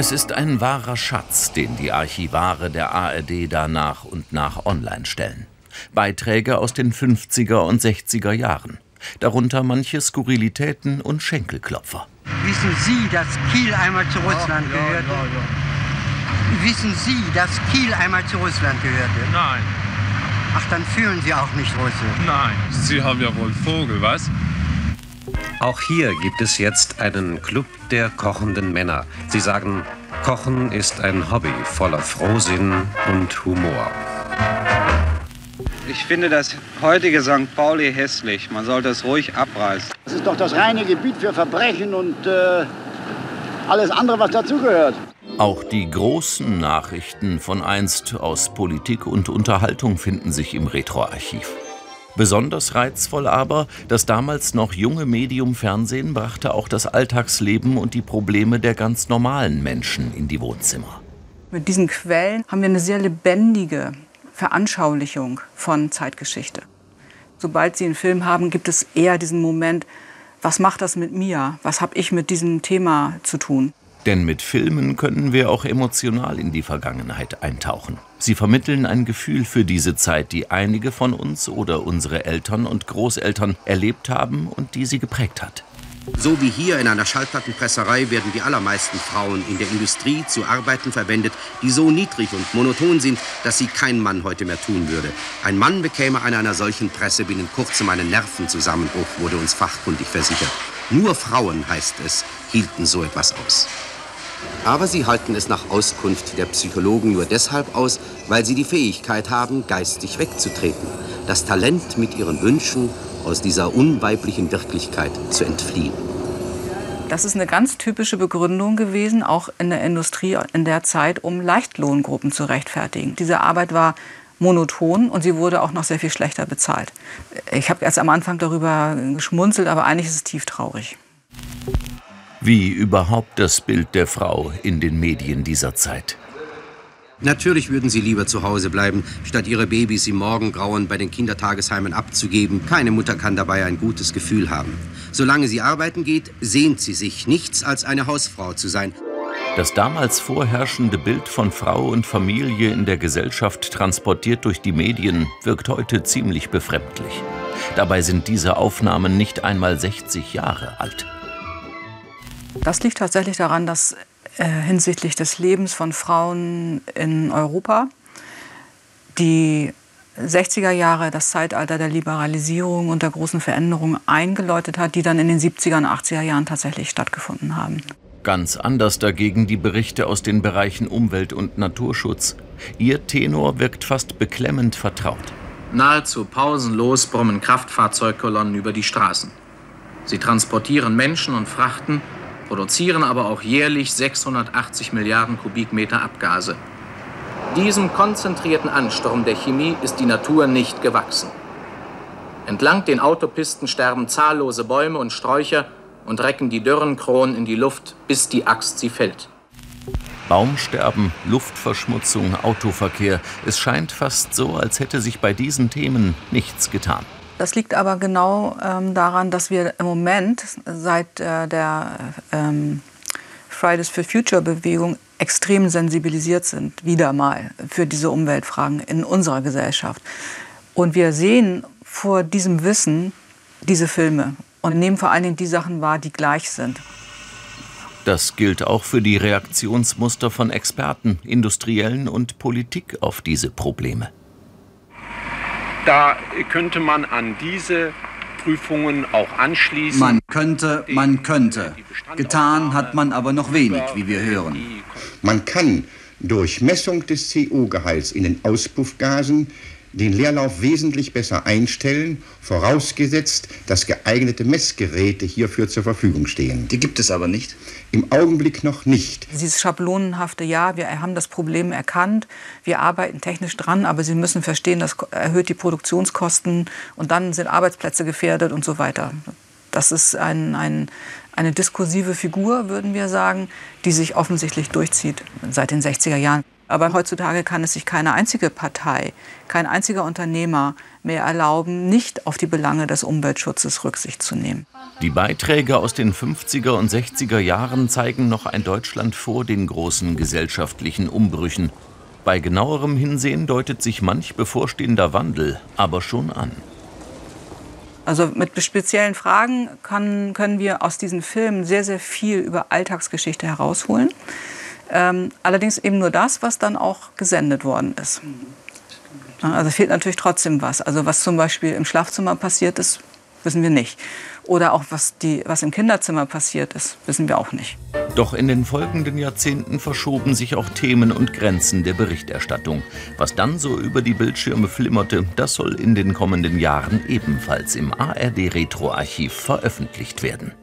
Es ist ein wahrer Schatz, den die Archivare der ARD da nach und nach online stellen. Beiträge aus den 50er und 60er Jahren. Darunter manche Skurrilitäten und Schenkelklopfer. Wissen Sie, dass Kiel einmal zu Russland gehörte? Ja, ja, Wissen Sie, dass Kiel einmal zu Russland gehörte? Nein. Ach, dann fühlen Sie auch nicht Russisch. Nein. Sie haben ja wohl Vogel, was? Auch hier gibt es jetzt einen Club der kochenden Männer. Sie sagen, Kochen ist ein Hobby voller Frohsinn und Humor. Ich finde das heutige St. Pauli hässlich. Man sollte es ruhig abreißen. Das ist doch das reine Gebiet für Verbrechen und äh, alles andere, was dazugehört. Auch die großen Nachrichten von einst aus Politik und Unterhaltung finden sich im Retroarchiv. Besonders reizvoll aber, das damals noch junge Medium Fernsehen brachte auch das Alltagsleben und die Probleme der ganz normalen Menschen in die Wohnzimmer. Mit diesen Quellen haben wir eine sehr lebendige Veranschaulichung von Zeitgeschichte. Sobald Sie einen Film haben, gibt es eher diesen Moment, was macht das mit mir? Was habe ich mit diesem Thema zu tun? Denn mit Filmen können wir auch emotional in die Vergangenheit eintauchen. Sie vermitteln ein Gefühl für diese Zeit, die einige von uns oder unsere Eltern und Großeltern erlebt haben und die sie geprägt hat. So wie hier in einer Schallplattenpresserei werden die allermeisten Frauen in der Industrie zu Arbeiten verwendet, die so niedrig und monoton sind, dass sie kein Mann heute mehr tun würde. Ein Mann bekäme an einer solchen Presse binnen kurzem einen Nervenzusammenbruch, wurde uns fachkundig versichert. Nur Frauen, heißt es, hielten so etwas aus. Aber sie halten es nach Auskunft der Psychologen nur deshalb aus, weil sie die Fähigkeit haben, geistig wegzutreten, das Talent mit ihren Wünschen aus dieser unweiblichen Wirklichkeit zu entfliehen. Das ist eine ganz typische Begründung gewesen, auch in der Industrie in der Zeit, um Leichtlohngruppen zu rechtfertigen. Diese Arbeit war monoton und sie wurde auch noch sehr viel schlechter bezahlt. Ich habe erst am Anfang darüber geschmunzelt, aber eigentlich ist es tief traurig wie überhaupt das Bild der Frau in den Medien dieser Zeit. Natürlich würden sie lieber zu Hause bleiben, statt ihre Babys im Morgengrauen bei den Kindertagesheimen abzugeben. Keine Mutter kann dabei ein gutes Gefühl haben. Solange sie arbeiten geht, sehnt sie sich nichts als eine Hausfrau zu sein. Das damals vorherrschende Bild von Frau und Familie in der Gesellschaft transportiert durch die Medien wirkt heute ziemlich befremdlich. Dabei sind diese Aufnahmen nicht einmal 60 Jahre alt. Das liegt tatsächlich daran, dass äh, hinsichtlich des Lebens von Frauen in Europa die 60er Jahre das Zeitalter der Liberalisierung und der großen Veränderungen eingeläutet hat, die dann in den 70er und 80er Jahren tatsächlich stattgefunden haben. Ganz anders dagegen die Berichte aus den Bereichen Umwelt- und Naturschutz. Ihr Tenor wirkt fast beklemmend vertraut. Nahezu pausenlos brummen Kraftfahrzeugkolonnen über die Straßen. Sie transportieren Menschen und Frachten produzieren aber auch jährlich 680 Milliarden Kubikmeter Abgase. Diesem konzentrierten Ansturm der Chemie ist die Natur nicht gewachsen. Entlang den Autopisten sterben zahllose Bäume und Sträucher und recken die dürren Kronen in die Luft, bis die Axt sie fällt. Baumsterben, Luftverschmutzung, Autoverkehr. Es scheint fast so, als hätte sich bei diesen Themen nichts getan. Das liegt aber genau ähm, daran, dass wir im Moment seit äh, der ähm, Fridays for Future Bewegung extrem sensibilisiert sind, wieder mal für diese Umweltfragen in unserer Gesellschaft. Und wir sehen vor diesem Wissen diese Filme und nehmen vor allen Dingen die Sachen wahr, die gleich sind. Das gilt auch für die Reaktionsmuster von Experten, Industriellen und Politik auf diese Probleme. Da könnte man an diese Prüfungen auch anschließen. Man könnte, man könnte. Getan hat man aber noch wenig, wie wir hören. Man kann durch Messung des CO-Gehalts in den Auspuffgasen den Leerlauf wesentlich besser einstellen, vorausgesetzt, dass geeignete Messgeräte hierfür zur Verfügung stehen. Die gibt es aber nicht. Im Augenblick noch nicht. Dieses schablonenhafte, ja, wir haben das Problem erkannt, wir arbeiten technisch dran, aber Sie müssen verstehen, das erhöht die Produktionskosten und dann sind Arbeitsplätze gefährdet und so weiter. Das ist ein, ein, eine diskursive Figur, würden wir sagen, die sich offensichtlich durchzieht seit den 60er Jahren. Aber heutzutage kann es sich keine einzige Partei, kein einziger Unternehmer mehr erlauben, nicht auf die Belange des Umweltschutzes Rücksicht zu nehmen. Die Beiträge aus den 50er und 60er Jahren zeigen noch ein Deutschland vor den großen gesellschaftlichen Umbrüchen. Bei genauerem Hinsehen deutet sich manch bevorstehender Wandel aber schon an. Also mit speziellen Fragen kann, können wir aus diesen Filmen sehr, sehr viel über Alltagsgeschichte herausholen. Ähm, allerdings eben nur das, was dann auch gesendet worden ist. Also fehlt natürlich trotzdem was. Also was zum Beispiel im Schlafzimmer passiert ist, wissen wir nicht. Oder auch was, die, was im Kinderzimmer passiert ist, wissen wir auch nicht. Doch in den folgenden Jahrzehnten verschoben sich auch Themen und Grenzen der Berichterstattung. Was dann so über die Bildschirme flimmerte, das soll in den kommenden Jahren ebenfalls im ARD Retroarchiv veröffentlicht werden.